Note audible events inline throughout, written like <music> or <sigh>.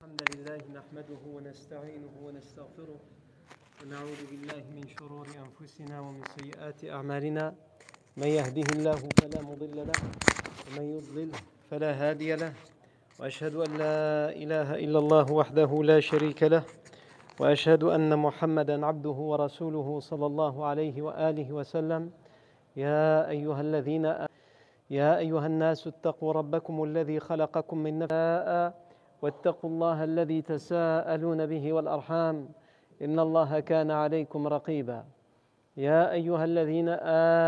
الحمد لله نحمده ونستعينه ونستغفره ونعوذ بالله من شرور أنفسنا ومن سيئات أعمالنا. من يهده الله فلا مضل له ومن يضلل فلا هادي له. وأشهد أن لا إله إلا الله وحده لا شريك له. وأشهد أن محمدا عبده ورسوله صلى الله عليه وآله وسلم. يا أيها الذين يا أيها الناس اتقوا ربكم الذي خلقكم من نفس واتقوا الله الذي تساءلون به والأرحام إن الله كان عليكم رقيبا. يا أيها الذين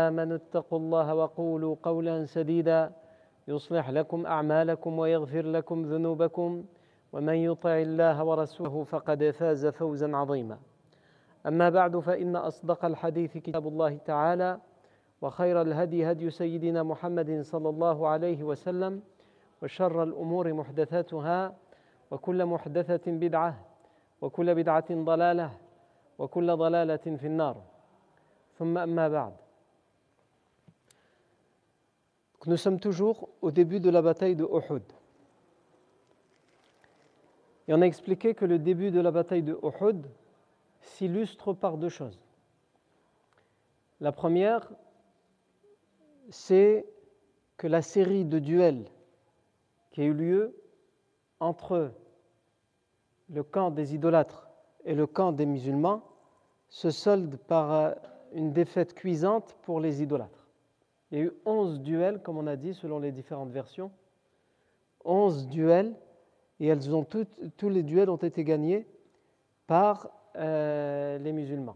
آمنوا اتقوا الله وقولوا قولا سديدا يصلح لكم أعمالكم ويغفر لكم ذنوبكم ومن يطع الله ورسوله فقد فاز فوزا عظيما. أما بعد فإن أصدق الحديث كتاب الله تعالى وخير الهدي هدي سيدنا محمد صلى الله عليه وسلم وشر الأمور محدثاتها وكل محدثة بدعة وكل بدعة ضلالة وكل ضلالة في النار ثم أما بعد Nous sommes toujours au début de la bataille de Uhud. Et on a expliqué que le début de la bataille de Uhud s'illustre par deux choses. La première, c'est que la série de duels qui a eu lieu entre le camp des idolâtres et le camp des musulmans se solde par une défaite cuisante pour les idolâtres. Il y a eu 11 duels, comme on a dit, selon les différentes versions. 11 duels, et tous les duels ont été gagnés par euh, les musulmans.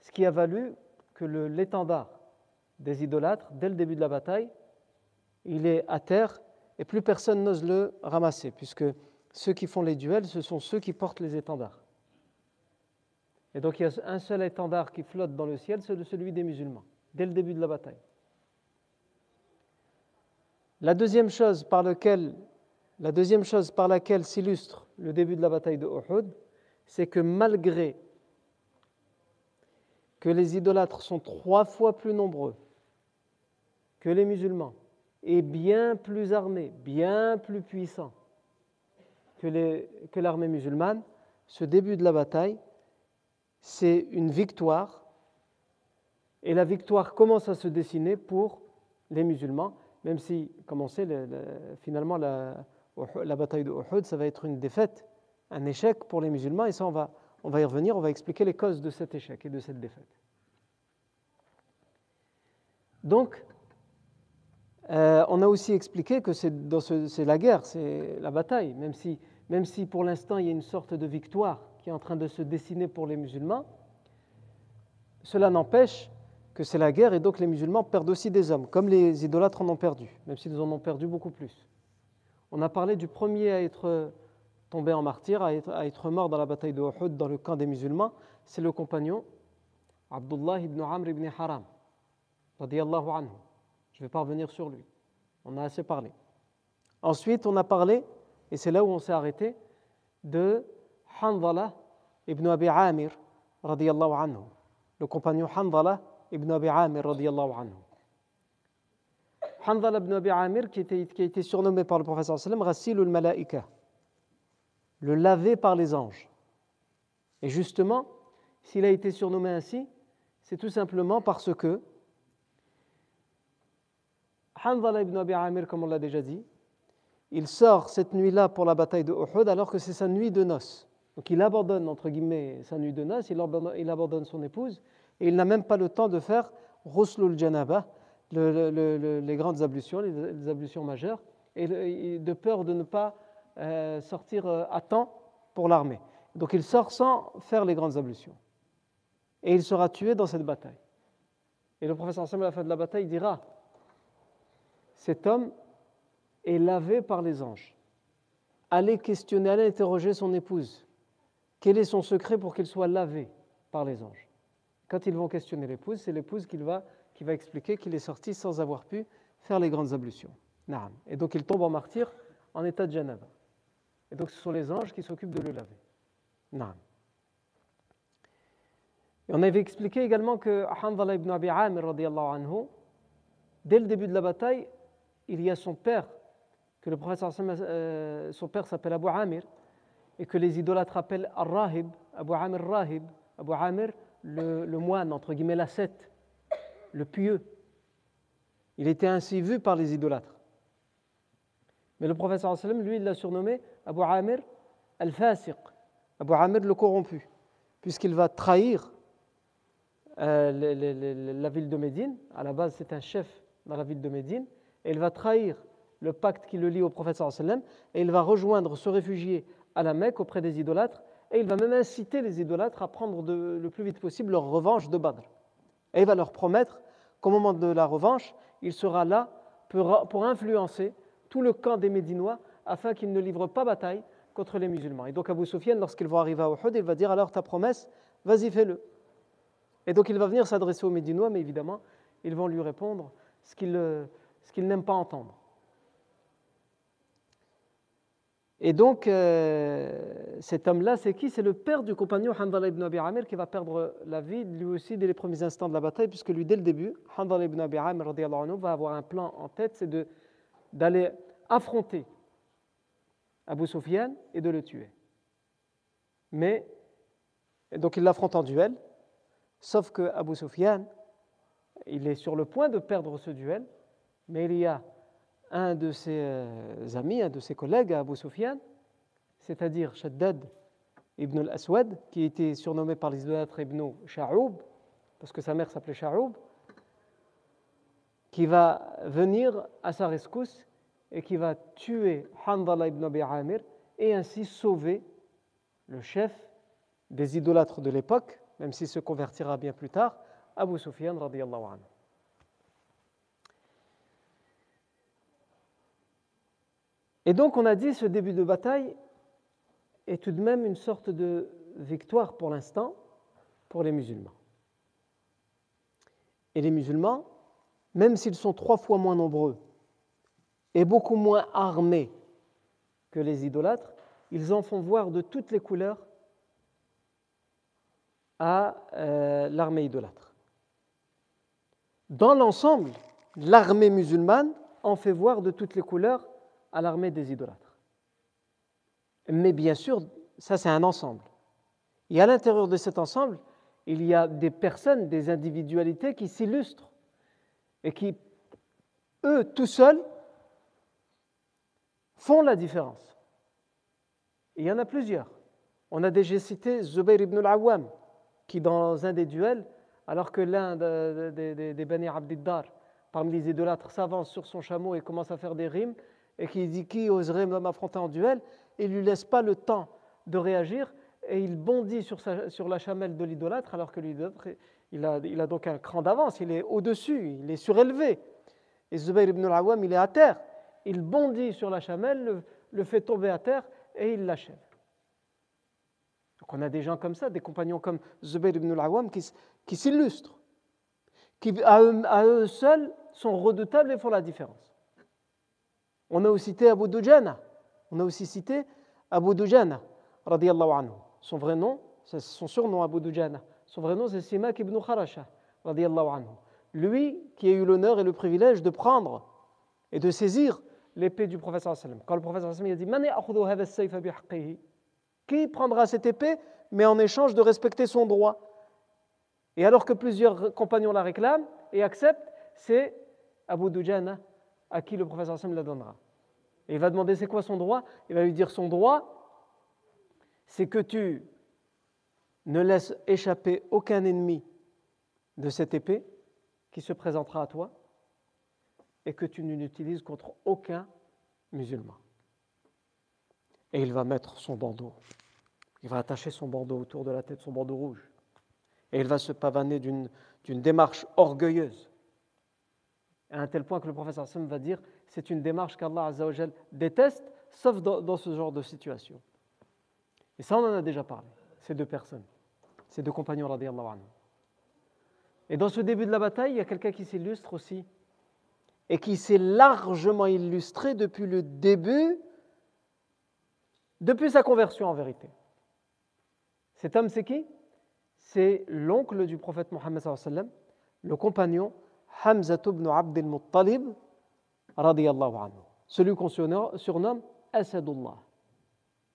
Ce qui a valu que l'étendard des idolâtres, dès le début de la bataille, il est à terre et plus personne n'ose le ramasser, puisque ceux qui font les duels, ce sont ceux qui portent les étendards. Et donc il y a un seul étendard qui flotte dans le ciel, c'est celui des musulmans, dès le début de la bataille. La deuxième chose par, laquelle s'illustre le début de la bataille de Uhud, c'est que malgré que les idolâtres sont trois fois plus nombreux que les musulmans, et bien plus armés, bien plus puissants que, l'armée musulmane, ce début de la bataille, c'est une victoire, et la victoire commence à se dessiner pour les musulmans, même si, comme on sait, le, le, finalement la, bataille de Uhud, ça va être une défaite, un échec pour les musulmans, et ça on va, y revenir, on va expliquer les causes de cet échec et de cette défaite. Donc, euh, on a aussi expliqué que c'est ce, la guerre, c'est la bataille, même si, même si pour l'instant il y a une sorte de victoire qui est en train de se dessiner pour les musulmans, cela n'empêche que c'est la guerre et donc les musulmans perdent aussi des hommes, comme les idolâtres en ont perdu, même s'ils en ont perdu beaucoup plus. On a parlé du premier à être tombé en martyr, à être, mort dans la bataille de Uhud dans le camp des musulmans, c'est le compagnon Abdullah ibn Amr ibn Haram, radiyallahu anhu. Je ne vais pas revenir sur lui. On a assez parlé. Ensuite, on a parlé, et c'est là où on s'est arrêté, de Hanzala ibn Abi Amir, radiyallahu anhu. Le compagnon Hanzala ibn Abi Amir, radiyallahu anhu. Hanzala ibn Abi Amir, qui a été surnommé par le professeur sallam Rassilul Malaika, le lavé par les anges. Et justement, s'il a été surnommé ainsi, c'est tout simplement parce que Hanzala ibn Abi Amir, comme on l'a déjà dit, il sort cette nuit-là pour la bataille de Uhud alors que c'est sa nuit de noces. Donc il abandonne, entre guillemets, sa nuit de noces, il abandonne, son épouse et il n'a même pas le temps de faire Ruslul Janaba, le, le, le, les grandes ablutions, les, ablutions majeures, et, de peur de ne pas euh, sortir à temps pour l'armée. Donc il sort sans faire les grandes ablutions. Et il sera tué dans cette bataille. Et le professeur Sam, à la fin de la bataille, dira cet homme est lavé par les anges. Allez questionner, allez interroger son épouse. Quel est son secret pour qu'il soit lavé par les anges? Quand ils vont questionner l'épouse, c'est l'épouse qui va, qui va expliquer qu'il est sorti sans avoir pu faire les grandes ablutions. Et donc il tombe en martyr en état de janaba. Et donc ce sont les anges qui s'occupent de le laver. Naam. Et on avait expliqué également que Hanzala ibn Abi Amir, anhu, dès le début de la bataille, il y a son père, que le prophète euh, son père s'appelle Abu Amir, et que les idolâtres appellent Ar-Rahib, Abu Amir Rahib, Abu Amir, le, moine, entre guillemets, l'ascète, le pieux. Il était ainsi vu par les idolâtres. Mais le professeur lui, il l'a surnommé Abu Amir al-Fasiq, Abu Amir le corrompu, puisqu'il va trahir euh, la ville de Médine. À la base, c'est un chef dans la ville de Médine, et il va trahir le pacte qui le lie au professeur et il va rejoindre, se réfugier à la Mecque auprès des idolâtres, et il va même inciter les idolâtres à prendre le plus vite possible leur revanche de Badr. Et il va leur promettre qu'au moment de la revanche, il sera là pour, influencer tout le camp des Médinois afin qu'ils ne livrent pas bataille contre les musulmans. Et donc Abu Sufyan, lorsqu'ils vont arriver à Uhud, il va dire alors ta promesse, vas-y fais-le. Et donc il va venir s'adresser aux Médinois, mais évidemment, ils vont lui répondre ce qu'ils n'aiment pas entendre. Et donc, euh, cet homme-là, c'est qui? C'est le père du compagnon Handala ibn Abi Amir qui va perdre la vie, lui aussi, dès les premiers instants de la bataille, puisque lui, dès le début, Handala ibn Abi Amir anhu, va avoir un plan en tête, c'est d'aller affronter Abu Sufyan et de le tuer. Mais, donc il l'affronte en duel, sauf que Abu Sufyan, il est sur le point de perdre ce duel, mais il y a un de ses euh, amis, un de ses collègues à Abu Sufyan, c'est-à-dire Shaddad ibn al-Aswad, qui était surnommé par les idolâtres ibn Sha'oub, parce que sa mère s'appelait Sha'oub, qui va venir à sa rescousse et qui va tuer Handala ibn Abi Amir et ainsi sauver le chef des idolâtres de l'époque, même s'il se convertira bien plus tard, Abu Sufyan radiallahu anhu. Et donc on a dit ce début de bataille est tout de même une sorte de victoire pour l'instant pour les musulmans. Et les musulmans, même s'ils sont trois fois moins nombreux et beaucoup moins armés que les idolâtres, ils en font voir de toutes les couleurs à euh, l'armée idolâtre. Dans l'ensemble, l'armée musulmane en fait voir de toutes les couleurs à l'armée des idolâtres. Mais bien sûr, ça c'est un ensemble. Et à l'intérieur de cet ensemble, il y a des personnes, des individualités qui s'illustrent et qui, eux, tout seuls, font la différence. il y en a plusieurs. On a déjà cité Zubayr ibn al-Awwam, qui dans un des duels, alors que l'un des, des Bani Abdiddar, parmi les idolâtres, s'avance sur son chameau et commence à faire des rimes, et qui dit qui oserait m'affronter en duel, il ne lui laisse pas le temps de réagir et il bondit sur, la chamelle de l'idolâtre alors que l'idolâtre, il a, donc un cran d'avance, il est au-dessus, il est surélevé. Et Zubayr ibn al-Awwam, il est à terre. Il bondit sur la chamelle, le, fait tomber à terre et il l'achève. Donc on a des gens comme ça, des compagnons comme Zubayr ibn al-Awwam qui, s'illustrent, qui à eux seuls sont redoutables et font la différence. On a aussi cité Abu Dujana. On a aussi cité Abu Dujana, radiallahu anhu. Son vrai nom, c'est son surnom Abu Dujana. Son vrai nom, c'est Simak ibn Kharasha, radiallahu anhu. Lui qui a eu l'honneur et le privilège de prendre et de saisir l'épée du prophète sallam. Quand le prophète sallam a dit Qui prendra cette épée, mais en échange de respecter son droit? Et alors que plusieurs compagnons la réclament et acceptent, c'est Abu Dujana à qui le prophète sallam la donnera. Et il va demander c'est quoi son droit? Il va lui dire son droit, c'est que tu ne laisses échapper aucun ennemi de cette épée qui se présentera à toi et que tu ne contre aucun musulman. Et il va mettre son bandeau. Il va attacher son bandeau autour de la tête, son bandeau rouge. Et il va se pavaner d'une démarche orgueilleuse à un tel point que le professeur Sam va dire c'est une démarche qu'Allah déteste, sauf dans, ce genre de situation. Et ça, on en a déjà parlé, ces deux personnes, ces deux compagnons, radiallahu anhu. Et dans ce début de la bataille, il y a quelqu'un qui s'illustre aussi, et qui s'est largement illustré depuis le début, depuis sa conversion en vérité. Cet homme, c'est qui? C'est l'oncle du prophète Mohammed, le compagnon Hamza ibn Abd al-Muttalib, radiyallahu anhu, celui qu'on surnomme Asadullah.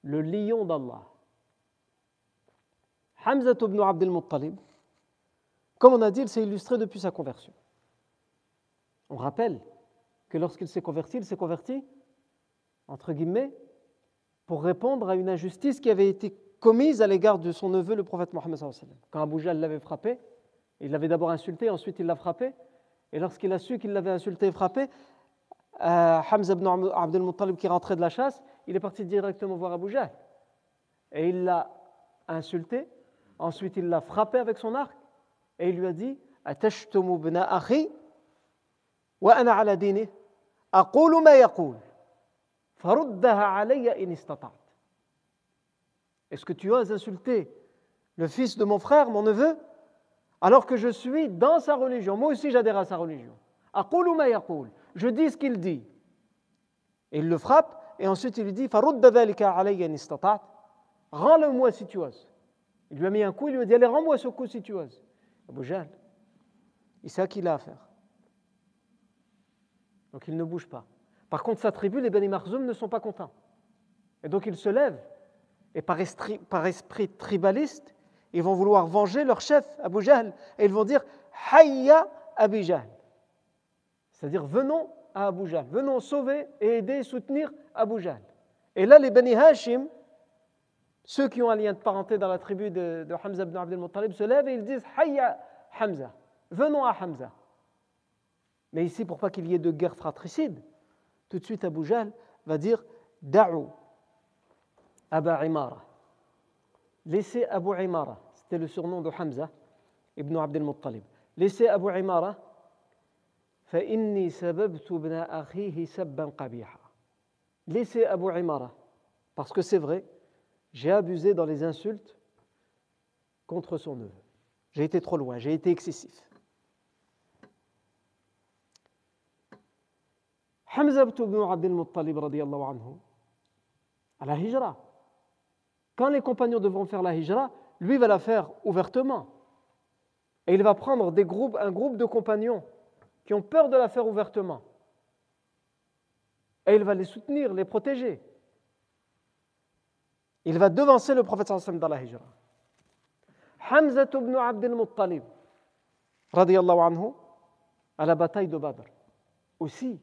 le lion d'Allah. Hamza ibn Abd al-Muttalib, comme on a dit, il s'est illustré depuis sa conversion. On rappelle que lorsqu'il s'est converti, il s'est converti, entre guillemets, pour répondre à une injustice qui avait été commise à l'égard de son neveu, le prophète Mohammed. Quand Abu l'avait frappé, il l'avait d'abord insulté, ensuite il l'a frappé. Et lorsqu'il a su qu'il l'avait insulté et frappé, euh, Hamza ibn Muttalib qui rentrait de la chasse, il est parti directement voir Abu Jahl. Et il l'a insulté, ensuite il l'a frappé avec son arc, et il lui a dit alayya in istata'at. Est-ce que tu oses insulter le fils de mon frère, mon neveu, alors que je suis dans sa religion Moi aussi j'adhère à sa religion. Je dis ce qu'il dit. Et il le frappe, et ensuite il lui dit Rends-le-moi si tu oses. Il lui a mis un coup, il lui a dit Allez, rends-moi ce coup si tu oses. Abu Jahl, il sait à qui il a affaire. Donc il ne bouge pas. Par contre, sa tribu, les Beni Marzoum, ne sont pas contents. Et donc ils se lèvent, et par esprit tribaliste, ils vont vouloir venger leur chef, Abu Jahl, et ils vont dire Hayya Abu Jahl. C'est-à-dire, venons à Abu Jahl, venons sauver et aider et soutenir Abu Jahl. Et là, les Bani Hashim, ceux qui ont un lien de parenté dans la tribu de, Hamza ibn Abdel Muttalib, se lèvent et ils disent Hayya Hamza, venons à Hamza. Mais ici, pour pas qu'il y ait de guerre fratricide, tout de suite Abu Jahl va dire Da'u Aba Imara. Laissez Abu Imara, c'était le surnom de Hamza ibn Abdel Muttalib. Laissez Abu Imara Laissez Abu Imara, parce que c'est vrai, j'ai abusé dans les insultes contre son neveu. J'ai été trop loin, j'ai été excessif. Hamza ibn Abdel Muttalib anhu, à la hijra. Quand les compagnons devront faire la hijra, lui va la faire ouvertement. Et il va prendre un groupe de compagnons qui ont peur de la faire ouvertement. Et il va les soutenir, les protéger. Il va devancer le prophète sallam dans la hijra. Hamza ibn Abdel Muttalib, radiallahu anhu, à la bataille de Badr. Aussi,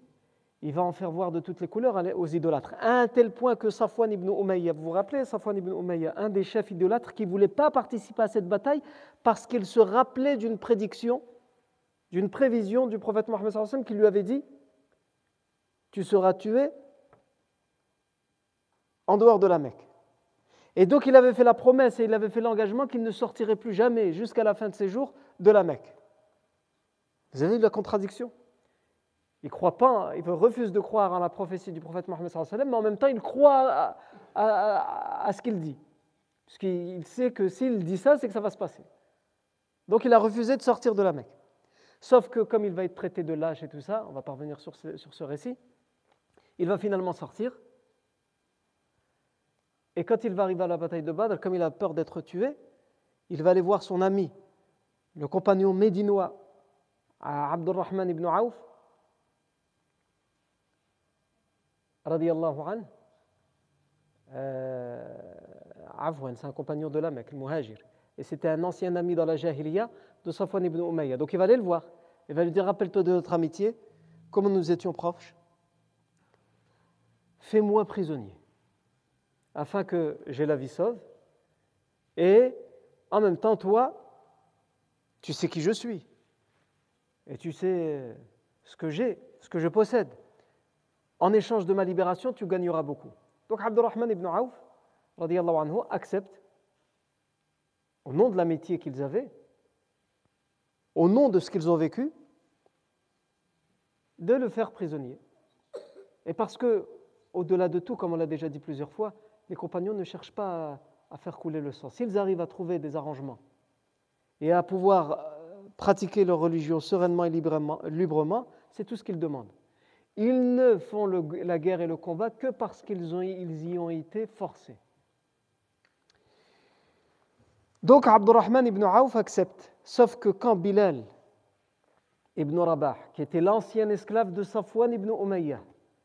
il va en faire voir de toutes les couleurs aux idolâtres. À un tel point que Safwan ibn Umayya, vous vous rappelez Safwan ibn Umayya, un des chefs idolâtres qui ne voulait pas participer à cette bataille parce qu'il se rappelait d'une prédiction d'une prévision du prophète Mohammed qui lui avait dit Tu seras tué en dehors de la Mecque. Et donc il avait fait la promesse et il avait fait l'engagement qu'il ne sortirait plus jamais jusqu'à la fin de ses jours de la Mecque. Vous avez vu la contradiction? Il croit pas, il refuse de croire en la prophétie du prophète Mohammed mais en même temps il croit à, à ce qu'il dit. Puisqu'il sait que s'il dit ça, c'est que ça va se passer. Donc il a refusé de sortir de la Mecque. Sauf que comme il va être traité de lâche et tout ça, on va parvenir sur ce, sur ce récit, il va finalement sortir. Et quand il va arriver à la bataille de Badr, comme il a peur d'être tué, il va aller voir son ami, le compagnon médinois, Abdurrahman ibn Auf, radiallahu anhu. Euh, c'est un compagnon de la le Muhajir. Et c'était un ancien ami dans la Jahiliya de Safwan ibn Umayya. Donc il va aller le voir. Il va lui dire Rappelle-toi de notre amitié, comment nous étions proches? Fais-moi prisonnier, afin que j'ai la vie sauve. Et en même temps, toi, tu sais qui je suis. Et tu sais ce que j'ai, ce que je possède. En échange de ma libération, tu gagneras beaucoup. Donc Abdurrahman ibn Auf, anhu, accepte, au nom de l'amitié qu'ils avaient, au nom de ce qu'ils ont vécu, de le faire prisonnier. Et parce que, au-delà de tout, comme on l'a déjà dit plusieurs fois, les compagnons ne cherchent pas à, faire couler le sang. S'ils arrivent à trouver des arrangements et à pouvoir euh, pratiquer leur religion sereinement et librement, c'est tout ce qu'ils demandent. Ils ne font la guerre et le combat que parce qu'ils ils y ont été forcés. Donc Abdurrahman ibn Auf accepte. Sauf que quand Bilal ibn Rabah, qui était l'ancien esclave de Safwan ibn Umayyah,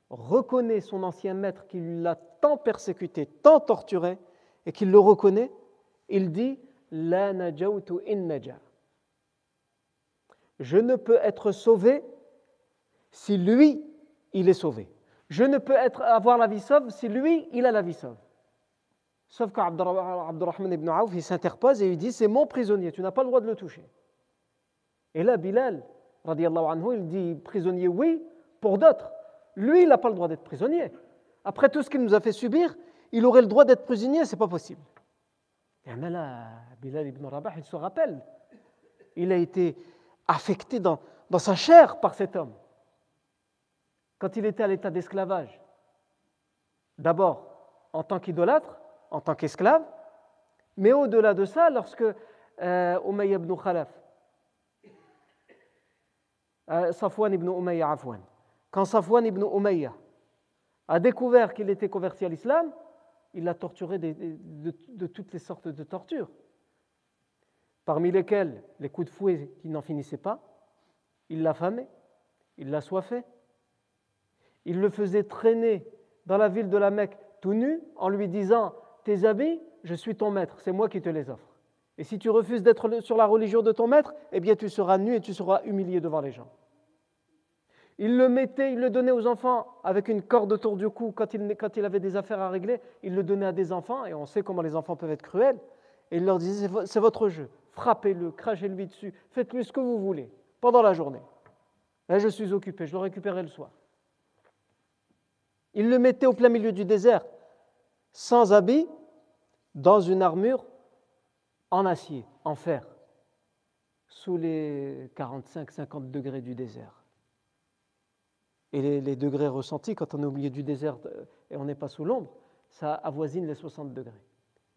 reconnaît son ancien maître qui l'a tant persécuté, tant torturé, et qu'il le reconnaît, il dit La in Je ne peux être sauvé si lui, il est sauvé. Je ne peux être, avoir la vie sauve si lui, il a la vie sauve. Sauf qu'Abdurrahman ibn Auf, il s'interpose et il dit C'est mon prisonnier, tu n'as pas le droit de le toucher. Et là, Bilal, anhu, il dit Prisonnier, oui, pour d'autres. Lui, il n'a pas le droit d'être prisonnier. Après tout ce qu'il nous a fait subir, il aurait le droit d'être prisonnier, c'est pas possible. Et là, Bilal ibn Rabah, il se rappelle. Il a été affecté dans, dans sa chair par cet homme. Quand il était à l'état d'esclavage, d'abord en tant qu'idolâtre, en tant qu'esclave, mais au-delà de ça, lorsque euh, ibn Khalaf, euh, Safwan ibn Umayya quand Safwan ibn Umayya a découvert qu'il était converti à l'islam, il l'a torturé de, toutes les sortes de tortures, parmi lesquelles les coups de fouet qui n'en finissaient pas, il l'a famé, il l'a soifé, il le faisait traîner dans la ville de la Mecque tout nu en lui disant Tes habits, je suis ton maître, c'est moi qui te les offre. Et si tu refuses d'être sur la religion de ton maître, eh bien tu seras nu et tu seras humilié devant les gens. Il le mettait, il le donnait aux enfants avec une corde autour du cou quand il, avait des affaires à régler. Il le donnait à des enfants, et on sait comment les enfants peuvent être cruels. Et il leur disait C'est votre jeu, frappez-le, crachez-lui dessus, faites-lui ce que vous voulez pendant la journée. Là, je suis occupé, je le récupérerai le soir. Il le mettait au plein milieu du désert, sans habit, dans une armure en acier, en fer, sous les 45-50 degrés du désert. Et les, degrés ressentis quand on est au milieu du désert euh, et on n'est pas sous l'ombre, ça avoisine les 60 degrés.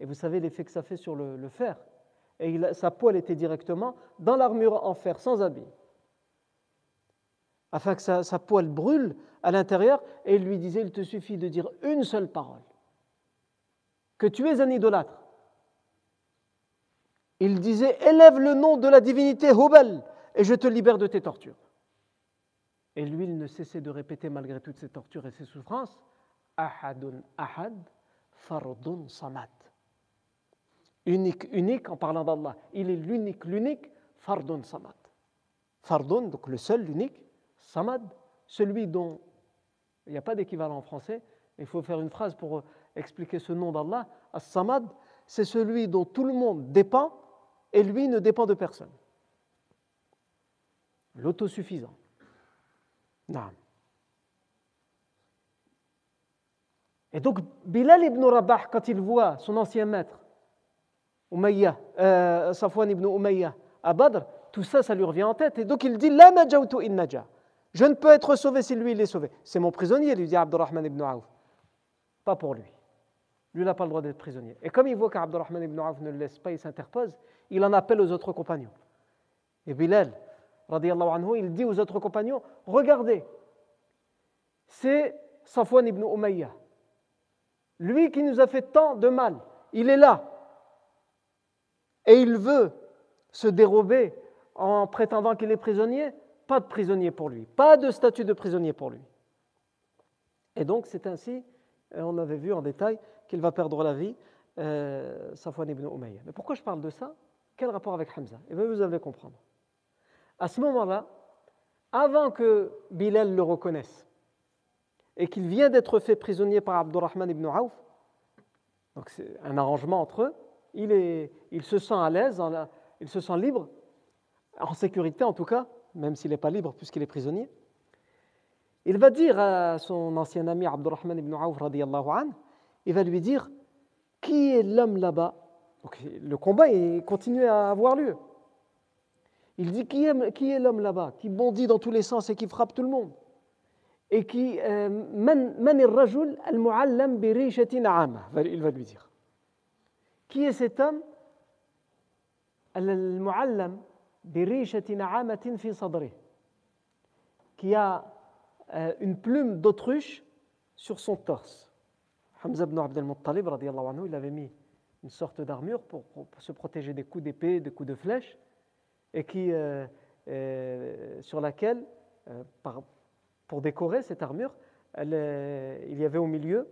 Et vous savez l'effet que ça fait sur le, fer. Et sa poêle était directement dans l'armure en fer, sans habit. Afin que sa, poêle brûle à l'intérieur, et il lui disait, il te suffit de dire une seule parole, que tu es un idolâtre. Il disait, élève le nom de la divinité Hubal, et je te libère de tes tortures. Et lui, il ne cessait de répéter malgré toutes ces tortures et ces souffrances Ahadun Ahad, Fardun Samad. Unique, unique en parlant d'Allah. Il est l'unique, l'unique, Fardun Samad. Fardun, donc le seul, l'unique, Samad, celui dont il n'y a pas d'équivalent en français, il faut faire une phrase pour expliquer ce nom d'Allah. As-Samad, c'est celui dont tout le monde dépend et lui ne dépend de personne. L'autosuffisant. Et donc, Bilal ibn Rabah, quand il voit son ancien maître, Umayya, euh, Safwan ibn Umayya, à tout ça, ça lui revient en tête. Et donc, il dit La najawtu in naja. Je ne peux être sauvé si lui, il est sauvé. C'est mon prisonnier, lui dit Abdurrahman ibn Auf. Pas pour lui. Lui, n'a pas le droit d'être prisonnier. Et comme il voit qu'Abdurrahman ibn Auf ne le laisse pas, il s'interpose, il en appelle aux autres compagnons. Et Bilal, anhu, il dit aux autres compagnons Regardez, c'est Safwan ibn Umayya. Lui qui nous a fait tant de mal, il est là. Et il veut se dérober en prétendant qu'il est prisonnier. Pas de prisonnier pour lui, pas de statut de prisonnier pour lui. Et donc c'est ainsi, euh, on avait vu en détail, qu'il va perdre la vie, euh, Safwan ibn Umayya. Mais pourquoi je parle de ça? Quel rapport avec Hamza? Eh bien vous allez comprendre. À ce moment-là, avant que Bilal le reconnaisse et qu'il vient d'être fait prisonnier par Abdurrahman ibn Auf, donc c'est un arrangement entre eux, il, est, il se sent à l'aise, il se sent libre, en sécurité en tout cas, même s'il n'est pas libre puisqu'il est prisonnier. Il va dire à son ancien ami Abdurrahman ibn Auf, il va lui dire Qui est l'homme là-bas? Le combat continue à avoir lieu. Il dit qui est, l'homme là-bas, qui bondit dans tous les sens et qui frappe tout le monde? Et qui. Euh, il va lui dire. Qui est cet homme qui a euh, une plume d'autruche sur son torse. Hamza ibn Abdel Muttalib, il avait mis une sorte d'armure pour, se protéger des coups d'épée, des coups de flèche et qui, euh, euh, sur laquelle, pour décorer cette armure, il y avait au milieu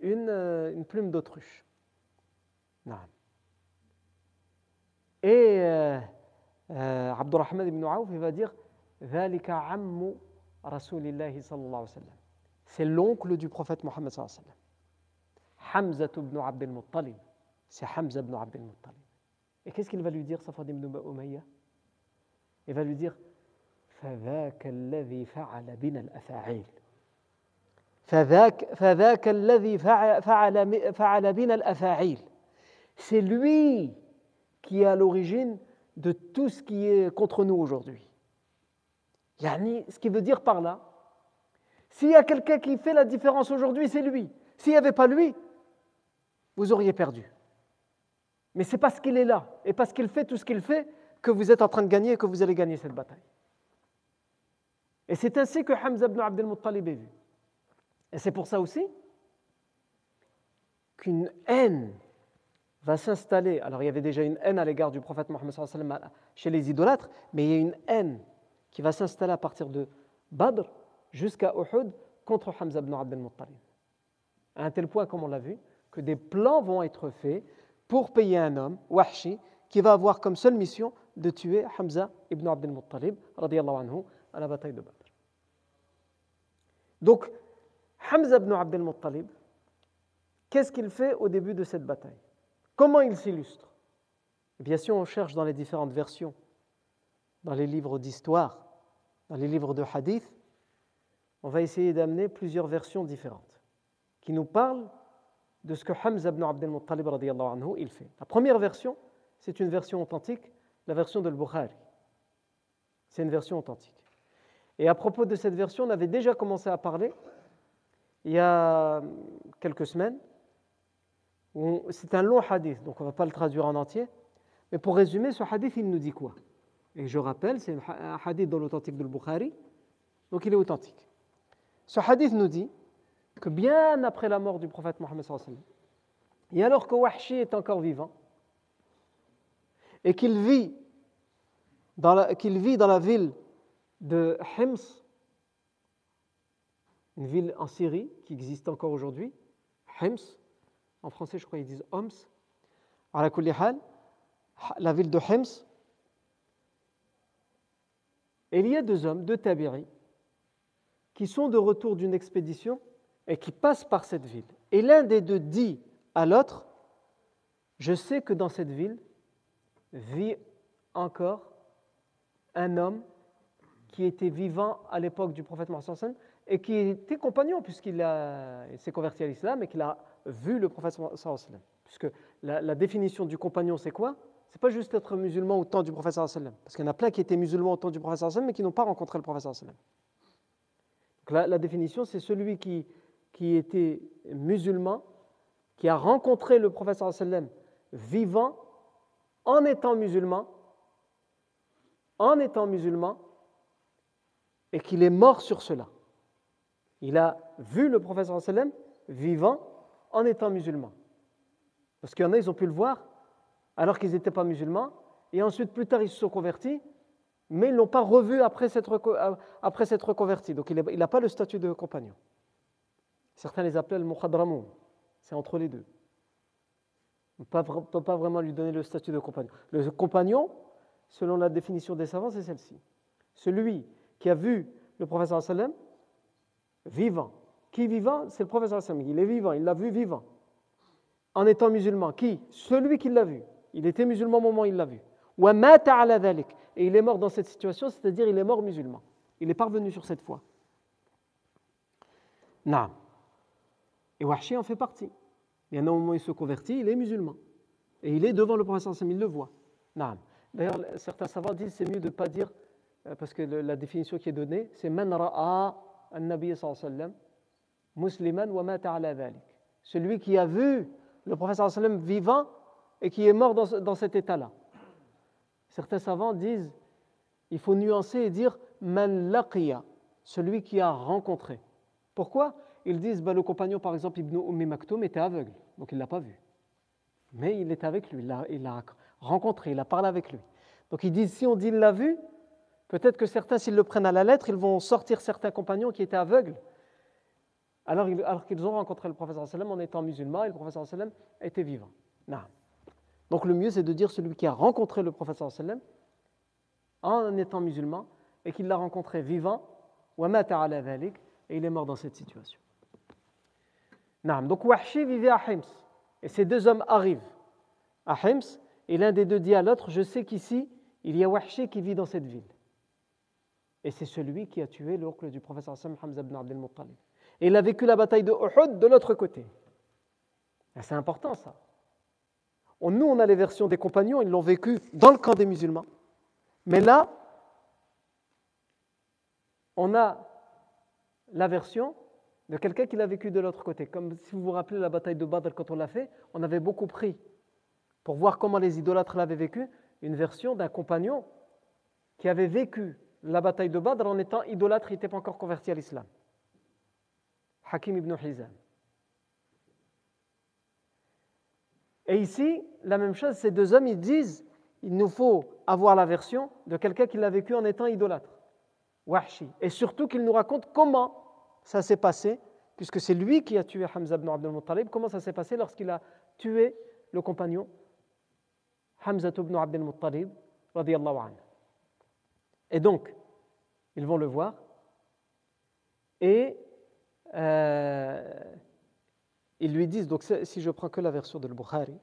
une, une plume d'autruche. Et آه، عبد الرحمن بن عوف va dire ذلك عم رسول الله صلى الله عليه وسلم. سي l'oncle دو prophète محمد صلى الله عليه وسلم. حمزة بن عبد المطلب. سي حمزة بن عبد المطلب. Et qu'est-ce qu'il va lui صفوان بن أمية il va lui فذاك الذي فعل بنا الأفاعيل. فذاك فذاك الذي فعل فعل بنا الأفاعيل. سي لوي qui est à de tout ce qui est contre nous aujourd'hui. Ce qui veut dire par là, s'il y a quelqu'un qui fait la différence aujourd'hui, c'est lui. S'il n'y avait pas lui, vous auriez perdu. Mais c'est parce qu'il est là et parce qu'il fait tout ce qu'il fait que vous êtes en train de gagner et que vous allez gagner cette bataille. Et c'est ainsi que Hamza ibn Abdel Muttalib est vu. Et c'est pour ça aussi qu'une haine va s'installer. Alors il y avait déjà une haine à l'égard du prophète Mohammed chez les idolâtres, mais il y a une haine qui va s'installer à partir de Badr jusqu'à Uhud contre Hamza ibn Abd al-Muttalib. À un tel point, comme on l'a vu, que des plans vont être faits pour payer un homme, Wahshi, qui va avoir comme seule mission de tuer Hamza ibn Abd al-Muttalib anhu, à la bataille de Badr. Donc, Hamza ibn Abd al-Muttalib, qu'est-ce qu'il fait au début de cette bataille? Comment il s'illustre Bien sûr, on cherche dans les différentes versions, dans les livres d'histoire, dans les livres de hadith, on va essayer d'amener plusieurs versions différentes qui nous parlent de ce que Hamza ibn Abdel Muttalib anhu, il fait. La première version, c'est une version authentique, la version de Bukhari. C'est une version authentique. Et à propos de cette version, on avait déjà commencé à parler il y a quelques semaines c'est un long hadith, donc on ne va pas le traduire en entier. Mais pour résumer, ce hadith, il nous dit quoi? Et je rappelle, c'est un hadith dans l'authentique de Bukhari, donc il est authentique. Ce hadith nous dit que bien après la mort du prophète Mohammed, et alors que Wahshi est encore vivant, et qu'il vit, qu'il vit dans la ville de Hims, une ville en Syrie qui existe encore aujourd'hui, Hims, en français je crois qu'ils disent Homs, la ville de Hems. Et il y a deux hommes, deux tabiri, qui sont de retour d'une expédition et qui passent par cette ville. Et l'un des deux dit à l'autre, je sais que dans cette ville vit encore un homme qui était vivant à l'époque du prophète Mohammed et qui était compagnon puisqu'il s'est converti à l'islam et qu'il a vu le prophète sallam. Puisque la, définition du compagnon, c'est quoi? C'est pas juste être musulman au temps du prophète sallam. Parce qu'il y en a plein qui étaient musulmans au temps du prophète sallam, mais qui n'ont pas rencontré le prophète sallam. Donc la, la définition, c'est celui qui, était musulman, qui a rencontré le prophète sallam vivant, en étant musulman, en étant musulman, et qu'il est mort sur cela. Il a vu le prophète sallam vivant en étant musulmans. Parce qu'il y en a, ils ont pu le voir alors qu'ils n'étaient pas musulmans, et ensuite plus tard ils se sont convertis, mais ils ne l'ont pas revu après s'être après reconvertis. Donc il n'a pas le statut de compagnon. Certains les appellent le mukhadramoun, c'est entre les deux. On ne peut pas vraiment lui donner le statut de compagnon. Le compagnon, selon la définition des savants, c'est celle-ci. Celui qui a vu le professeur sallam vivant, qui vivant? C'est le prophète Il est vivant, il l'a vu vivant. En étant musulman. Qui? Celui qui l'a vu. Il était musulman au moment où il l'a vu. Et il est mort dans cette situation, c'est-à-dire il est mort musulman. Il est parvenu sur cette foi. Non. Et Wahshi en fait partie. Il y a un moment où il se convertit, il est musulman. Et il est devant le prophète il le voit. Non. D'ailleurs, certains savants disent c'est mieux de ne pas dire, euh, parce que la définition qui est donnée, c'est Man ra'a Celui qui a vu le prophète vivant et qui est mort dans, cet état-là. Certains savants disent il faut nuancer et dire man celui qui a rencontré. Pourquoi? Ils disent bah, le compagnon, par exemple, Ibn Ummi Maktoum, était aveugle, donc il ne l'a pas vu. Mais il est avec lui, il l'a rencontré, il a parlé avec lui. Donc ils disent si on dit il l'a vu, peut-être que certains, s'ils le prennent à la lettre, ils vont sortir certains compagnons qui étaient aveugles alors, qu'ils ont rencontré le sallam en étant musulmans et le prophète sallam était vivant. Non. Donc le mieux c'est de dire celui qui a rencontré le prophète sallam en étant musulman et qu'il l'a rencontré vivant, et il est mort dans cette situation. Non. Donc Wahshi vivait à Hims et ces deux hommes arrivent à Hims et l'un des deux dit à l'autre, je sais qu'ici il y a Wahshi qui vit dans cette ville. Et c'est celui qui a tué l'oncle du professeur Hassan Hamza ibn Abdel Muttalib. Et il a vécu la bataille de Uhud de l'autre côté. C'est important ça. Nous, on a les versions des compagnons, ils l'ont vécu dans le camp des musulmans. Mais là, on a la version de quelqu'un qui l'a vécu de l'autre côté. Comme si vous vous rappelez la bataille de Badr quand on l'a fait, on avait beaucoup pris pour voir comment les idolâtres l'avaient vécu, une version d'un compagnon qui avait vécu la bataille de Badr en étant idolâtre, il n'était pas encore converti à l'islam. Hakim ibn Hizam. Et ici, la même chose, ces deux hommes, ils disent, il nous faut avoir la version de quelqu'un qui l'a vécu en étant idolâtre, Wahshi. Et surtout qu'il nous raconte comment ça s'est passé, puisque c'est lui qui a tué Hamza ibn Abdul Muttalib, comment ça s'est passé lorsqu'il a tué le compagnon Hamza ibn Abdul Muttalib, radiallahu anhu. Et donc, ils vont le voir. Et euh, ils lui disent, donc si je prends que la version de Bukhari,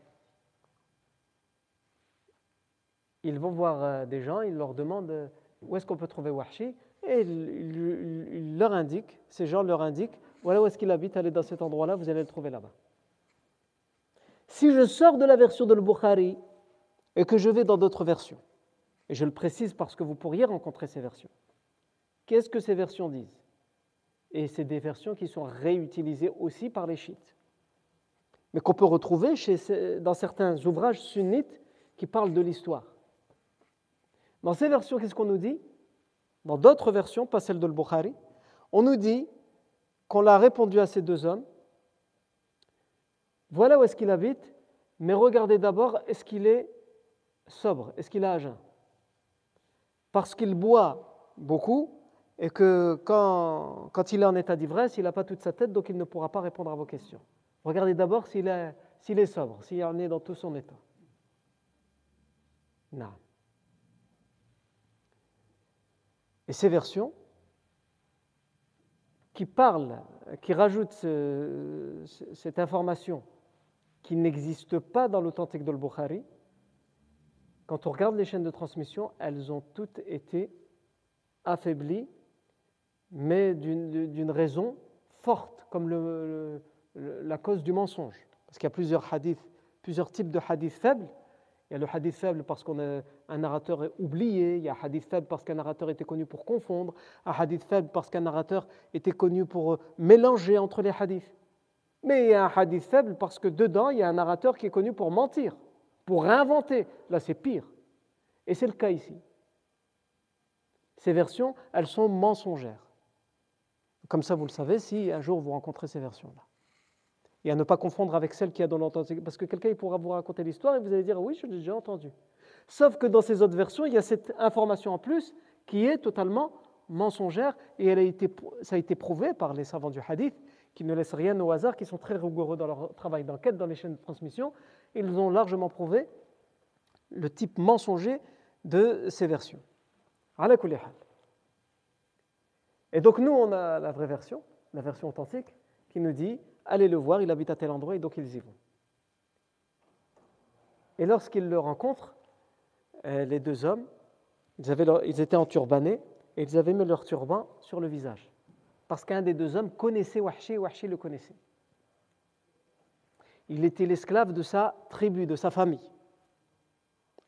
ils vont voir euh, des gens, ils leur demandent euh, où est-ce qu'on peut trouver Wahshi, et ils, leur indiquent, ces gens leur indiquent, voilà où est-ce qu'il habite, allez dans cet endroit-là, vous allez le trouver là-bas. Si je sors de la version de Bukhari et que je vais dans d'autres versions, et je le précise parce que vous pourriez rencontrer ces versions. Qu'est-ce que ces versions disent? Et c'est des versions qui sont réutilisées aussi par les chiites, mais qu'on peut retrouver dans certains ouvrages sunnites qui parlent de l'histoire. Dans ces versions, qu'est-ce qu'on nous dit? Dans d'autres versions, pas celle de Bukhari, on nous dit qu'on l'a répondu à ces deux hommes. Voilà où est-ce qu'il habite, mais regardez d'abord, est-ce qu'il est sobre? Est-ce qu'il a à jeun parce qu'il boit beaucoup et que quand, quand il est en état d'ivresse, il n'a pas toute sa tête, donc il ne pourra pas répondre à vos questions. Regardez d'abord s'il est, s'il est sobre, s'il en est dans tout son état. Non. Et ces versions qui parlent, qui rajoutent cette information qui n'existe pas dans l'authentique de Bukhari, quand on regarde les chaînes de transmission, elles ont toutes été affaiblies, mais d'une raison forte, comme la cause du mensonge. Parce qu'il y a plusieurs hadiths, plusieurs types de hadiths faibles. Il y a le hadith faible parce qu'un narrateur est oublié, il y a un hadith faible parce qu'un narrateur était connu pour confondre, un hadith faible parce qu'un narrateur était connu pour euh, mélanger entre les hadiths. Mais il y a un hadith faible parce que dedans, il y a un narrateur qui est connu pour mentir pour inventer. Là, c'est pire. Et c'est le cas ici. Ces versions, elles sont mensongères. Comme ça, vous le savez, si un jour vous rencontrez ces versions-là. Et à ne pas confondre avec celles qui a dans l'entendement. Parce que quelqu'un pourra vous raconter l'histoire et vous allez dire oui, je l'ai déjà entendu. Sauf que dans ces autres versions, il y a cette information en plus qui est totalement mensongère et elle a été, ça a été prouvé par les savants du hadith qui ne laissent rien au hasard, qui sont très rigoureux dans leur travail d'enquête dans les chaînes de transmission ils ont largement prouvé le type mensonger de ces versions. Et donc nous, on a la vraie version, la version authentique, qui nous dit, allez le voir, il habite à tel endroit, et donc ils y vont. Et lorsqu'ils le rencontrent, euh, les deux hommes, ils, avaient ils étaient en turbané, et ils avaient mis leur turban sur le visage. Parce qu'un des deux hommes connaissait Wahshi, et le connaissait il était l'esclave de sa tribu, de sa famille,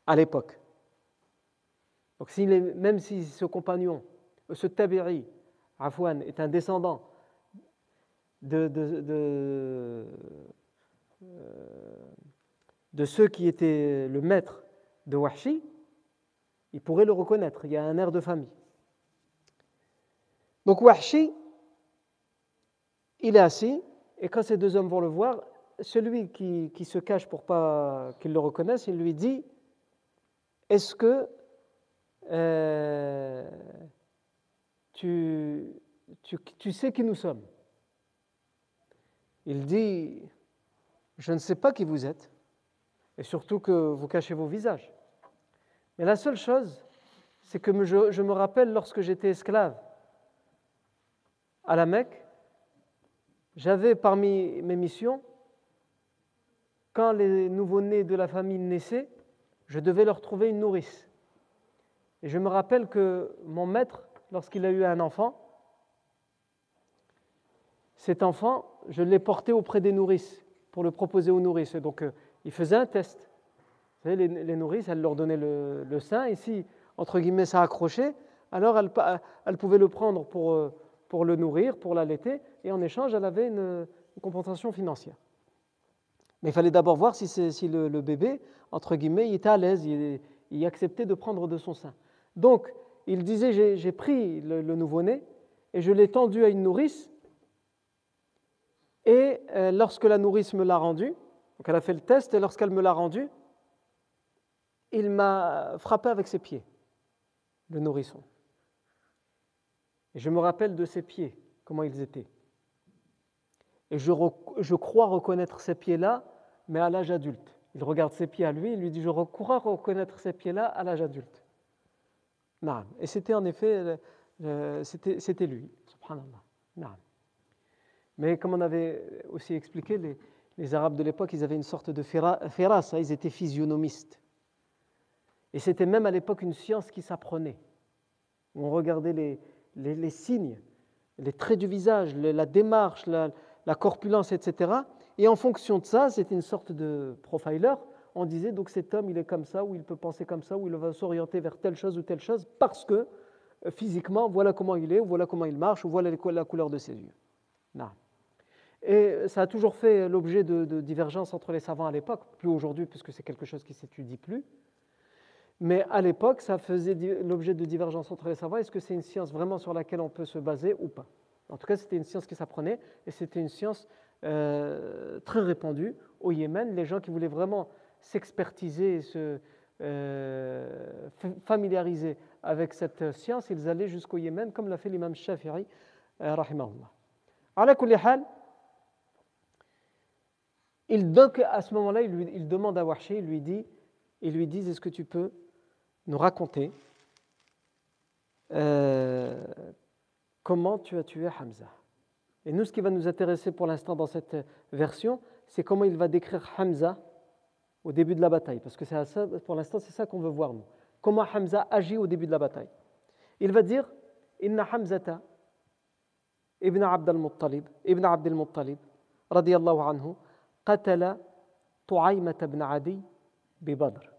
à l'époque. Donc même si ce compagnon, ce tabiri, Afwan, est un descendant de, de, de, ceux qui étaient le maître de Wahshi, il pourrait le reconnaître, il y a un air de famille. Donc Wahshi, il est assis, et quand ces deux hommes vont le voir, celui qui, se cache pour pas qu'il le reconnaisse, il lui dit Est-ce que euh, tu, sais qui nous sommes? Il dit Je ne sais pas qui vous êtes, et surtout que vous cachez vos visages. Mais la seule chose, c'est que je, me rappelle lorsque j'étais esclave à la Mecque, j'avais parmi mes missions, quand les nouveau-nés de la famille naissaient, je devais leur trouver une nourrice. Et je me rappelle que mon maître, lorsqu'il a eu un enfant, cet enfant, je l'ai porté auprès des nourrices pour le proposer aux nourrices. donc, euh, il faisait un test. Vous savez, les, nourrices, elles leur donnaient le, sein, et si, entre guillemets, ça accrochait, alors elles, elles pouvaient le prendre pour, euh, pour le nourrir, pour l'allaiter, et en échange, elle avait une, compensation financière. Mais il fallait d'abord voir si, le, bébé, entre guillemets, il était à l'aise, il, acceptait de prendre de son sein. Donc, il disait, j'ai pris le, le nouveau-né et je l'ai tendu à une nourrice et euh, lorsque la nourrice me l'a rendu, donc elle a fait le test, et lorsqu'elle me l'a rendu, il m'a frappé avec ses pieds, le nourrisson. Et je me rappelle de ses pieds, comment ils étaient. Et je, crois reconnaître ces pieds-là, mais à l'âge adulte. Il regarde ses pieds à lui, il lui dit, je crois reconnaître ces pieds-là à l'âge adulte. Non. Et c'était en effet, euh, c'était lui, subhanallah. Non. Mais comme on avait aussi expliqué, les, Arabes de l'époque, ils avaient une sorte de féras, ils étaient physionomistes. Et c'était même à l'époque une science qui s'apprenait. On regardait les, les, signes, les traits du visage, la démarche, la, corpulence, etc. Et en fonction de ça, c'était une sorte de profiler. On disait donc cet homme, il est comme ça, ou il peut penser comme ça, ou il va s'orienter vers telle chose ou telle chose, parce que euh, physiquement, voilà comment il est, ou voilà comment il marche, ou voilà la couleur de ses yeux. Et ça a toujours fait l'objet de, divergences entre les savants à l'époque, plus aujourd'hui puisque c'est quelque chose qui s'étudie plus. Mais à l'époque, ça faisait l'objet de divergences entre les savants. Est-ce que c'est une science vraiment sur laquelle on peut se baser ou pas? En tout cas, c'était une science qui s'apprenait et c'était une science euh, très répandue au Yémen. Les gens qui voulaient vraiment s'expertiser et se euh, familiariser avec cette science, ils allaient jusqu'au Yémen, comme l'a fait l'imam Shafi'i, euh, rahimahullah. Il, donc, à ce moment-là, il, demande à Wahshi, il lui dit, il lui dit, est-ce que tu peux nous raconter euh, comment tu as tué Hamza. Et nous, ce qui va nous intéresser pour l'instant dans cette version, c'est comment il va décrire Hamza au début de la bataille, parce que ça, pour l'instant, c'est ça qu'on veut voir, nous. Comment Hamza agit au début de la bataille. Il va dire Inna Hamzata ibn Abd al-Muttalib, ibn Abd al-Muttalib, radiyallahu anhu, qatala ibn Adi bi Badr.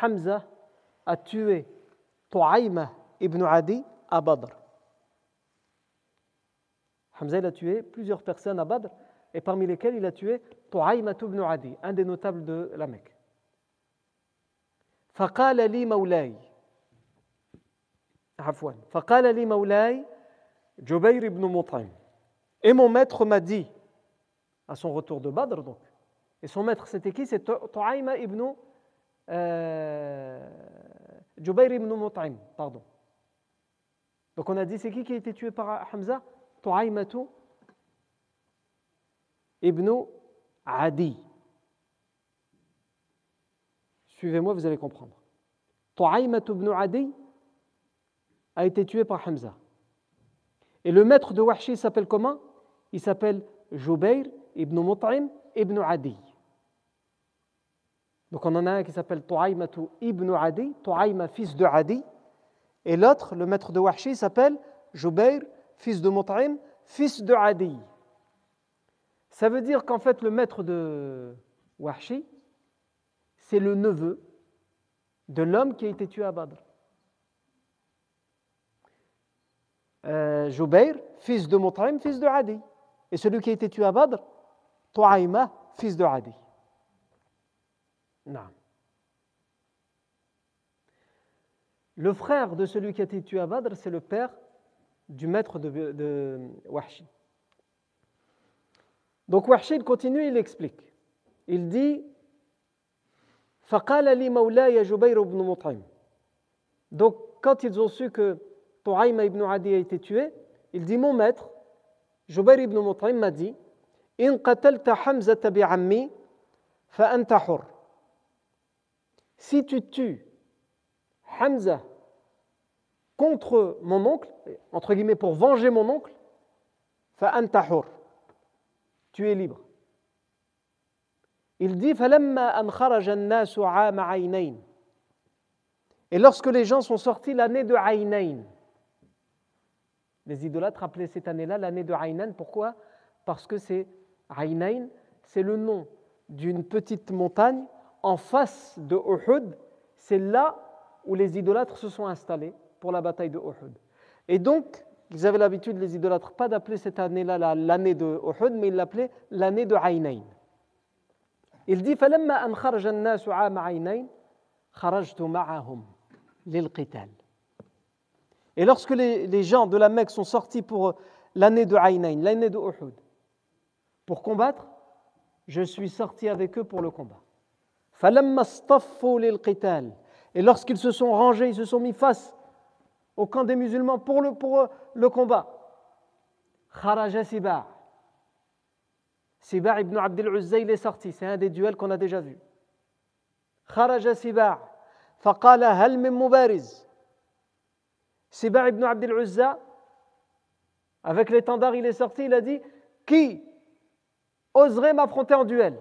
Hamza a tué Tu'aïma ibn Adi à Badr. Hamza il a tué plusieurs personnes à Badr et parmi lesquelles il a tué Tu'aïma ibn Adi, un des notables de la Mecque. فقال لي مولاي عفوا فقال لي مولاي جبير بن مطعم et mon maître m'a dit à son retour de Badr. Donc. Et son maître, c'était qui C'est Tu'aima ibn euh, ibn Mut'im, pardon. Donc on a dit, c'est qui qui a été tué par Hamza? Tu'aimatu ibn Adi. Suivez-moi, vous allez comprendre. Tu'aimatu ibn Adi a été tué par Hamza. Et le maître de Wahshi s'appelle comment? Il s'appelle Jubair ibn Mut'im ibn Adi. Donc on en a un qui s'appelle Tu'aymatu ibn Adi, Tu'ayma fils de Adi, et l'autre, le maître de Wahshi, s'appelle Jubair, fils de Mut'im, fils de Adi. Ça veut dire qu'en fait le maître de Wahshi, c'est le neveu de l'homme qui a été tué à Badr. Euh, fils de Mut'im, fils de Adi. Et celui qui a été tué à Badr, Tu'aïma, fils de Adi. Non. Le frère de celui qui a été tué à Badr, c'est le père du maître de, de Wahshi. Donc Wahshi, il continue, il explique. Il dit فقال لي مولاي جبير بن مطعم Donc, quand ils ont su que Tu'aïma ibn Adi a été tué, il dit Mon maître, Jubair ibn Mut'im m'a dit إن قتلت حمزة بعمي فأنت حر Si tu tues Hamza contre mon oncle, entre guillemets pour venger mon oncle, فأنت حر Tu es libre. Il dit فلما أن خرج الناس عام عينين Et lorsque les gens sont sortis l'année de Aïnain, les idolâtres appelaient cette année-là l'année de Aïnain. Pourquoi Parce que c'est Aïnain, c'est le nom d'une petite montagne en face de Uhud. C'est là où les idolâtres se sont installés pour la bataille de Uhud. Et donc, ils avaient l'habitude, les idolâtres, pas d'appeler cette année-là l'année de Uhud, mais ils l'appelaient l'année de Aïnain. Il dit فلما أن خرج الناس عام عينين خرجت معهم et lorsque les, gens de la Mecque sont sortis pour l'année de Aïnaïn, l'année de Uhud, pour combattre, je suis sorti avec eux pour le combat. Et lorsqu'ils se sont rangés, ils se sont mis face au camp des musulmans pour le, pour le combat. Kharaja Siba. Siba ibn Abdel Uzza, il est sorti. C'est un des duels qu'on a déjà vu. Kharaja Siba. فقال هل من مبارز Siba ibn Abd al-Uzza, avec l'étendard, il est sorti, il a dit Qui oserait m'affronter en duel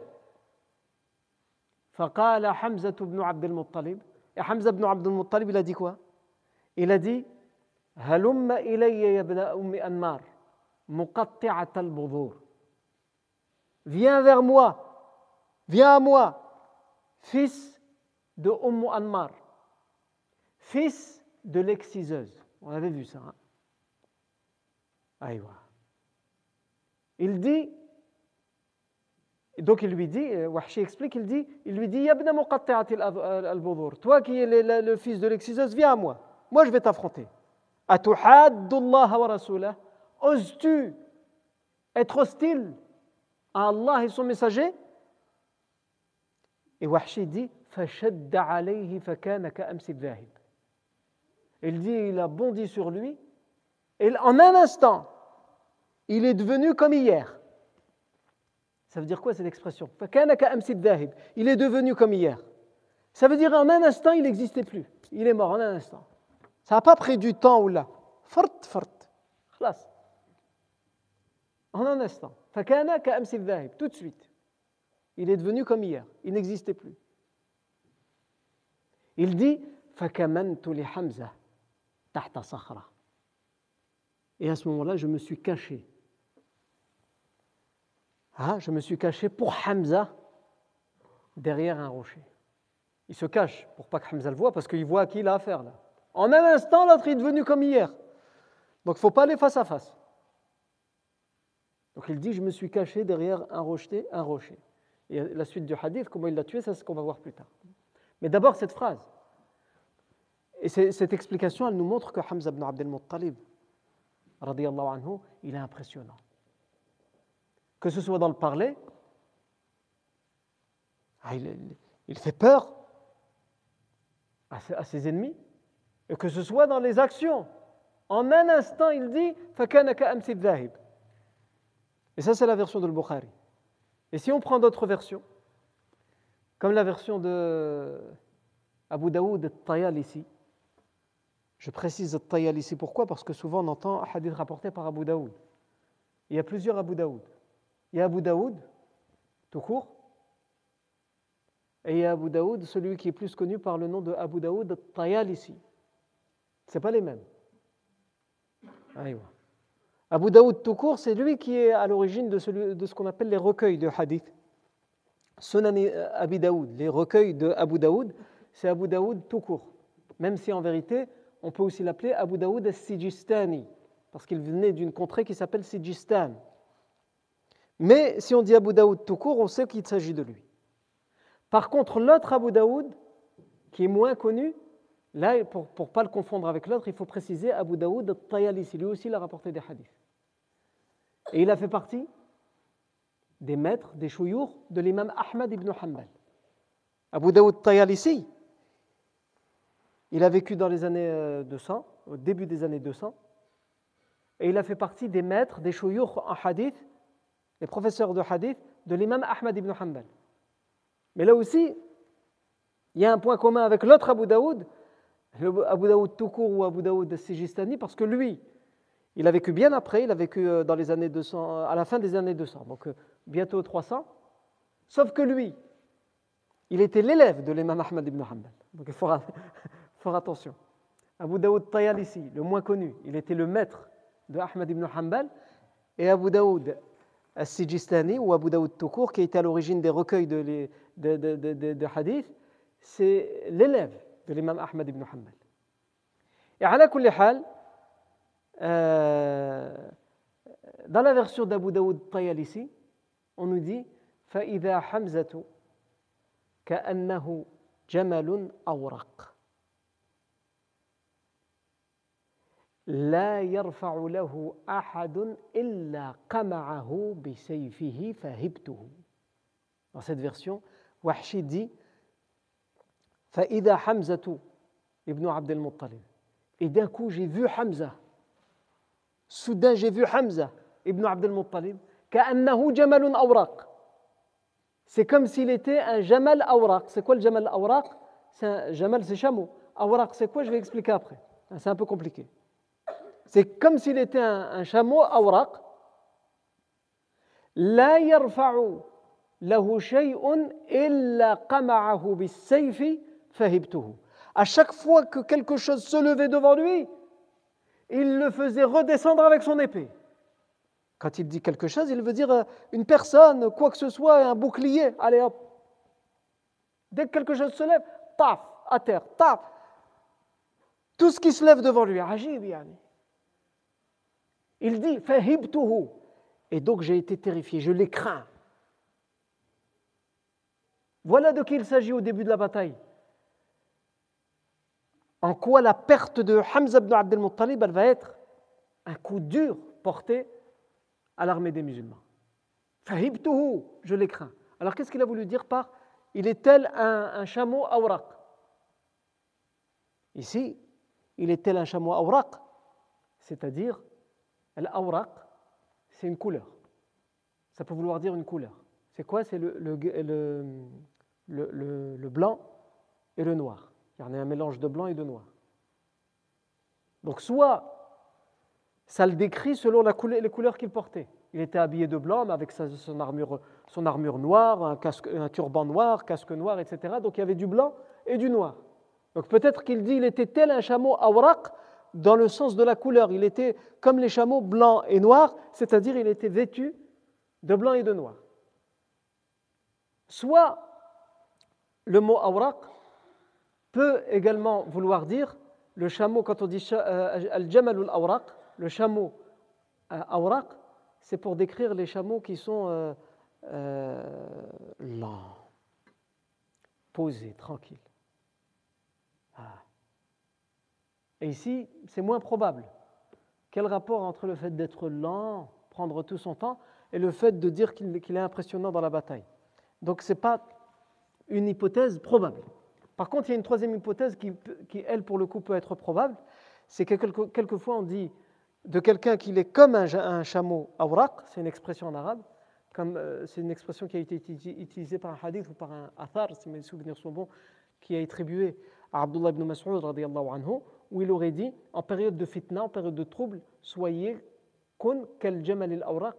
فقال حمزة بن عبد المطلب يا حمزة بن عبد المطلب إلى دي كوا إلى دي هلم إلي يا ابن أم أنمار مقطعة البذور. Viens vers moi viens à moi fils de أم أنمار فيس de l'exciseuse. On avait vu ça ايوا أيوة il dit donc il lui dit, euh, Wahshi explique, il dit, il lui dit, Yabna al toi qui es le, fils de l'exciseuse, viens à moi, moi je vais t'affronter. Atuhaddullah wa rasulah, oses-tu être hostile à Allah et son messager? Et Wahshi dit, il dit, il a bondi sur lui, et en un instant, il est devenu comme hier. Ça veut dire quoi cette expression? Il est devenu comme hier. Ça veut dire en un instant, il n'existait plus. Il est mort en un instant. Ça n'a pas pris du temps ou là. Fort, fort. En un instant. Tout de suite. Il est devenu comme hier. Il n'existait plus. Il dit Et à ce moment-là, je me suis caché. Ah, je me suis caché pour Hamza derrière un rocher. Il se cache pour pas que Hamza le voit parce qu'il voit à qui il a affaire là. En un instant, l'autre est devenu comme hier. Donc il ne faut pas aller face à face. Donc il dit, je me suis caché derrière un rocher, un rocher. Et la suite du hadith, comment il l'a tué, c'est ce qu'on va voir plus tard. Mais d'abord cette phrase. Et cette explication, elle nous montre que Hamza ibn Abdel Muttalib, anhu, il est impressionnant. Que ce soit dans le parler, ah, il, fait peur à ses, ennemis, et que ce soit dans les actions. En un instant, il dit Et ça, c'est la version de Bukhari. Et si on prend d'autres versions, comme la version de Abu Daoud al-Tayalisi. Je précise al ici pourquoi? Parce que souvent on entend un hadith rapporté par Abu Daoud. Il y a plusieurs Abu Daoud. Il y a Abu Daoud, tout court, et il y a Abu Daoud, celui qui est plus connu par le nom de Abu Daoud al-Tayalisi. Ce pas les mêmes. Abu Daoud tout court, c'est lui qui est à l'origine de, de ce qu'on appelle les recueils de hadith. Sunan Abi Daoud, les recueils de Abu Daoud, c'est Abu Daoud tout court. Même si en vérité, on peut aussi l'appeler Abu Daoud al-Sijistani, parce qu'il venait d'une contrée qui s'appelle Sijistan. Mais si on dit Abu Daoud tout court, on sait qu'il s'agit de lui. Par contre, l'autre Abu Daoud, qui est moins connu, là, pour ne pas le confondre avec l'autre, il faut préciser Abu Daoud al-Tayalisi. Lui aussi, il a rapporté des hadiths. Et il a fait partie des maîtres, des chouyours de l'imam Ahmad ibn Hanbal. Abu Daoud Tayalisi, il a vécu dans les années 200, euh, au début des années 200, et il a fait partie des maîtres, des chouyours en hadith, les professeurs de hadith de l'imam Ahmad ibn Hanbal. Mais là aussi, il y a un point commun avec l'autre Abu Daoud, Abu Daoud tout ou Abu Daoud Sijistani, parce que lui, il a vécu bien après, il a vécu euh, 200, à la fin des années 200, donc euh, bientôt 300. Sauf que lui, il était l'élève de l'imam Ahmad ibn Hanbal. Donc il <laughs> faut faire attention. Abu Daoud Tayalisi, le moins connu, il était le maître de Ahmad ibn Hanbal, et Abu Daoud As-Sijistani, ou Abu Daoud Toukour, qui était à l'origine des recueils de, de, de, de hadith, c'est l'élève de l'imam Ahmad ibn Hanbal. Et à la hal, euh, dans la version d'Abu Daoud Tayalisi, on nous dit فإذا حمزة كأنه جمل أورق لا يرفع له أحد إلا قمعه بسيفه فهبته Dans cette version, Wahshi dit فإذا حمزة ابن عبد المطلب Et d'un coup, j'ai vu Hamza. Soudain, j'ai vu Hamza ibn Abd al-Muttalib. كأنه جمل أورق C'est comme s'il était un Jamal Awraq. C'est quoi le Jamal Awraq C'est un Jamal, c'est chameau. Awraq, c'est quoi Je vais expliquer après. C'est un peu compliqué. C'est comme s'il était un, chameau awraq. La yarfa'u lahu shay'un illa fahibtuhu. À chaque fois que quelque chose se levait devant lui, il le faisait redescendre avec son épée. Quand il dit quelque chose, il veut dire euh, une personne, quoi que ce soit, un bouclier. Allez hop. Dès que quelque chose se lève, taf, à terre, taf. Tout ce qui se lève devant lui, agib, yani. Il dit fahibtuhu. Et donc j'ai été terrifié, je l'ai craint. Voilà de qui il s'agit au début de la bataille. En quoi la perte de Hamza ibn Abdel Muttalib, va être un coup dur porté à l'armée des musulmans. Fahibtuhu, je les crains. Alors qu'est-ce qu'il a voulu dire par il est tel un, chameau awraq Ici, il est tel un chameau awraq, c'est-à-dire l'awraq, c'est une couleur. Ça peut vouloir dire une couleur. C'est quoi? C'est le, le, le, blanc et le noir. Il y en a un mélange de blanc et de noir. Donc soit ça le décrit selon les couleurs qu'il portait. Il était habillé de blanc, mais avec son, armure, son armure noire, un, casque, un turban noir, casque noir, etc. Donc il y avait du blanc et du noir. Donc peut-être qu'il dit il était tel un chameau awraq dans le sens de la couleur. Il était comme les chameaux blancs et noirs, c'est-à-dire il était vêtu de blanc et de noir. Soit le mot awraq peut également vouloir dire le chameau, quand on dit euh, al-jamal al-awraq, le chameau euh, c'est pour décrire les chameaux qui sont euh, euh, lents, posés, tranquilles. Ah. Et ici, c'est moins probable. Quel rapport entre le fait d'être lent, prendre tout son temps, et le fait de dire qu'il est impressionnant dans la bataille? Donc, ce n'est pas une hypothèse probable. Par contre, il y a une troisième hypothèse qui, qui elle, pour le coup, peut être probable. C'est que quelquefois, on dit de quelqu'un qui est comme un, chameau awraq, c'est une expression en arabe, euh, c'est une expression qui a été utilisée par un hadith ou par un athar, si mes souvenirs sont bons, qui a attribué à Abdullah ibn Mas'ud anhu, où il aurait dit en période de fitna, en période de trouble, soyez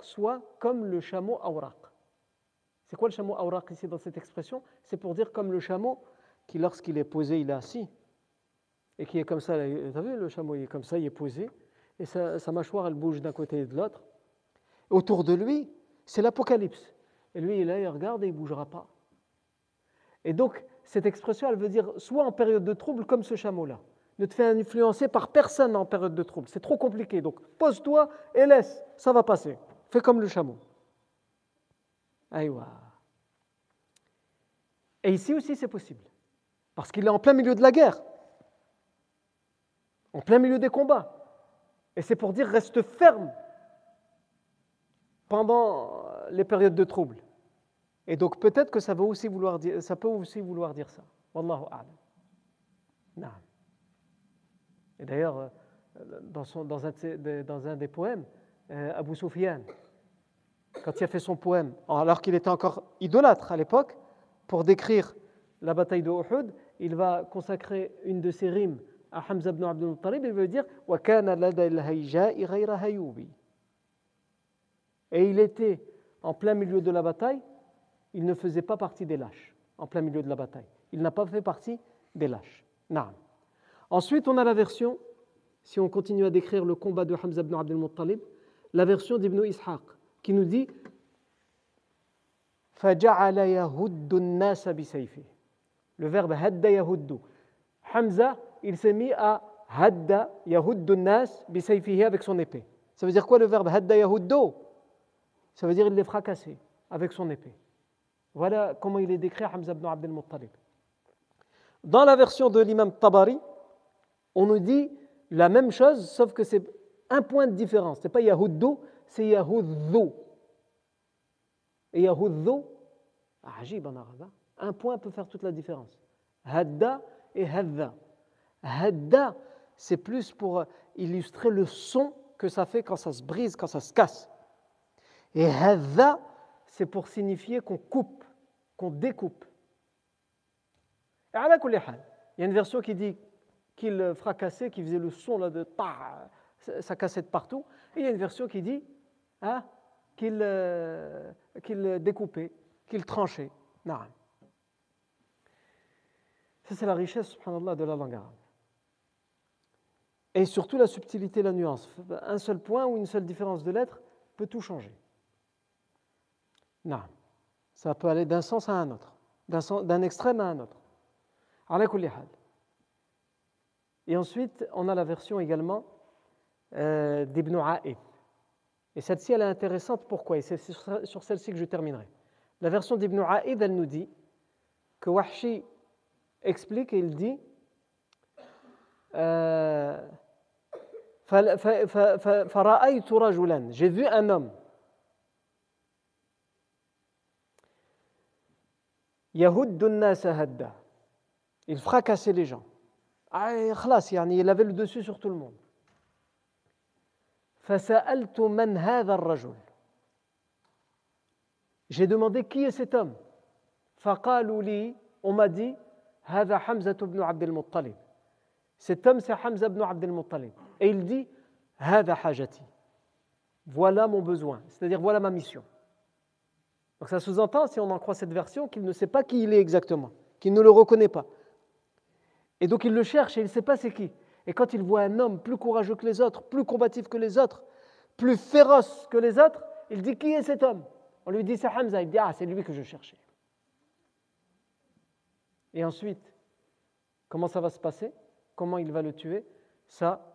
soit comme le chameau awraq. C'est quoi le chameau awraq ici dans cette expression? C'est pour dire comme le chameau qui, lorsqu'il est posé, il est assis, et qui est comme ça, vous avez le chameau, est comme ça, il est posé, et sa, mâchoire, elle bouge d'un côté et de l'autre. Autour de lui, c'est l'apocalypse. Et lui, il est là, il regarde et il ne bougera pas. Et donc, cette expression, elle veut dire soit en période de trouble, comme ce chameau-là. Ne te fais influencer par personne en période de trouble. C'est trop compliqué. Donc, pose-toi et laisse. Ça va passer. Fais comme le chameau. Aïwa. Et ici aussi, c'est possible. Parce qu'il est en plein milieu de la guerre. En plein milieu des combats. Et c'est pour dire reste ferme pendant les périodes de trouble. Et donc peut-être que ça, veut aussi vouloir dire, ça peut aussi vouloir dire ça. Wallahu a'lam. Et d'ailleurs, euh, dans, un des poèmes, euh, Abu Sufyan, quand il a fait son poème, alors qu'il était encore idolâtre à l'époque, pour décrire la bataille de Uhud, il va consacrer une de ses rimes à Hamza ibn Abdul Muttalib, il veut dire Et il était en plein milieu de la bataille, il ne faisait pas partie des lâches, en plein milieu de la bataille. Il n'a pas fait partie des lâches. Ensuite, on a la version, si on continue à décrire le combat de Hamza ibn Abdul Muttalib, la version d'Ibn Ishaq, qui nous dit Le verbe hadda yahuddu. Hamza, il s'est mis à hadda yahuddu nas bisayfihi avec son épée. Ça veut dire quoi le verbe hadda yahuddu? Ça veut dire il les fracassé avec son épée. Voilà comment il est décrit Hamza ibn Abdel Muttalib. Dans la version de l'imam Tabari, on nous dit la même chose, sauf que c'est un point de différence. Ce n'est pas Yahuddu, c'est Yahuddu. Et Yahuddu, ajib en arabe, hein. un point peut faire toute la différence. Hadda et Hadda. Hadda, c'est plus pour illustrer le son que ça fait quand ça se brise, quand ça se casse. Et Hadda, c'est pour signifier qu'on coupe, découpe. Et à il y a une version qui dit qu'il fracassait, qui faisait le son là de ta, ça cassait de partout. Et il y a une version qui dit hein, qu'il euh, découpait, qu'il tranchait. Ça, c'est la richesse, subhanallah, de la langue arabe. Et surtout la subtilité, la nuance. Un seul point ou une seule différence de lettres peut tout changer. Ça peut aller d'un sens à un autre, d'un extrême à un autre. Et ensuite, on a la version également euh, d'Ibn A'id. Et celle-ci, elle est intéressante. Pourquoi? Et c'est sur celle-ci que je terminerai. La version d'Ibn A'id, elle nous dit que Wahshi explique et il dit euh, J'ai vu un homme Il fracassait les gens. Ah, il avait le dessus sur tout le monde. J'ai demandé qui est cet homme. on m'a dit cet homme c'est Hamza ibn Abdel Muttalib et il dit voilà mon besoin. C'est-à-dire voilà ma mission donc ça sous-entend si on en croit cette version qu'il ne sait pas qui il est exactement qu'il ne le reconnaît pas et donc il le cherche et il ne sait pas c'est qui et quand il voit un homme plus courageux que les autres, plus combatif que les autres, plus féroce que les autres, il dit Qui est cet homme? On lui dit C'est Hamza. Il dit Ah, c'est lui que je cherchais. Et ensuite, comment ça va se passer? Comment il va le tuer? Ça,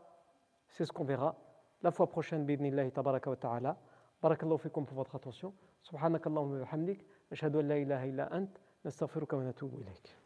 c'est ce qu'on verra la fois prochaine. Bidnillahi tabaraka wa ta'ala. Barakallahu fikum pour votre attention. Subhanakallahumma wa bihamdik. Ashhadu an la ilaha illa ant. Nastaghfiruka wa natubu ilayk.